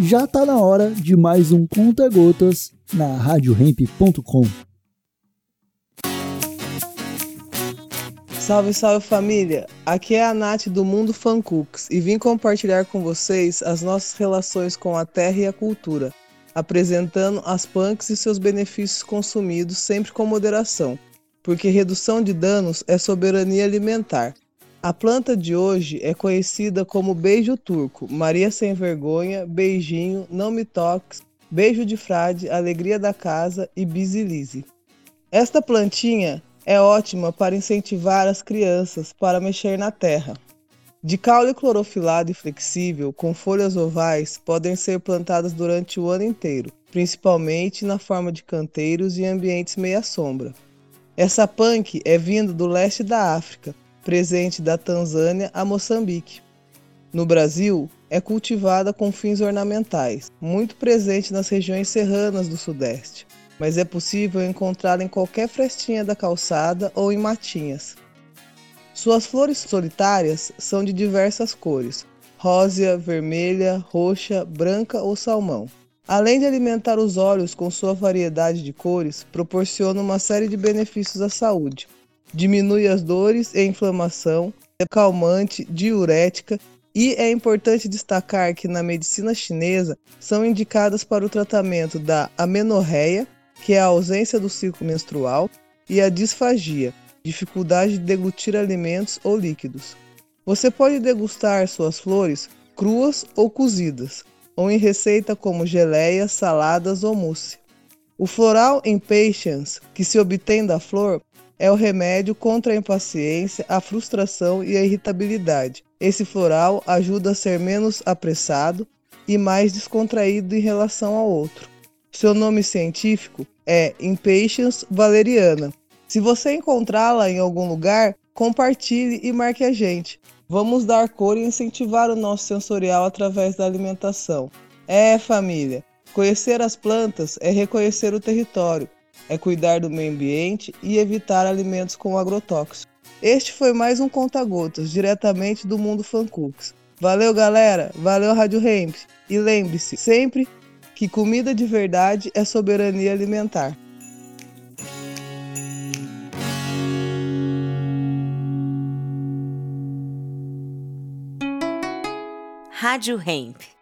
já tá na hora de mais um Conta Gotas na RadioRamp.com. Salve, salve família! Aqui é a Nath do Mundo Fancooks e vim compartilhar com vocês as nossas relações com a terra e a cultura, apresentando as punks e seus benefícios consumidos sempre com moderação, porque redução de danos é soberania alimentar. A planta de hoje é conhecida como beijo turco, Maria sem vergonha, beijinho, não me toques, beijo de frade, alegria da casa e bisilise. Esta plantinha é ótima para incentivar as crianças para mexer na terra. De caule clorofilado e flexível, com folhas ovais, podem ser plantadas durante o ano inteiro, principalmente na forma de canteiros e ambientes meia sombra. Essa punk é vinda do leste da África, presente da Tanzânia a Moçambique. No Brasil, é cultivada com fins ornamentais, muito presente nas regiões serranas do Sudeste mas é possível encontrá-la em qualquer frestinha da calçada ou em matinhas. Suas flores solitárias são de diversas cores: rósea, vermelha, roxa, branca ou salmão. Além de alimentar os olhos com sua variedade de cores, proporciona uma série de benefícios à saúde. Diminui as dores e inflamação, é calmante, diurética e é importante destacar que na medicina chinesa são indicadas para o tratamento da amenorreia, que é a ausência do ciclo menstrual, e a disfagia, dificuldade de deglutir alimentos ou líquidos. Você pode degustar suas flores cruas ou cozidas, ou em receita como geleia, saladas ou mousse. O floral impatience, que se obtém da flor, é o remédio contra a impaciência, a frustração e a irritabilidade. Esse floral ajuda a ser menos apressado e mais descontraído em relação ao outro. Seu nome científico é Impatience valeriana. Se você encontrá-la em algum lugar, compartilhe e marque a gente. Vamos dar cor e incentivar o nosso sensorial através da alimentação. É, família, conhecer as plantas é reconhecer o território, é cuidar do meio ambiente e evitar alimentos com agrotóxicos. Este foi mais um Conta Gotas, diretamente do Mundo Fancooks. Valeu, galera! Valeu, Rádio Ramp! E lembre-se, sempre que comida de verdade é soberania alimentar. Rádio Hemp.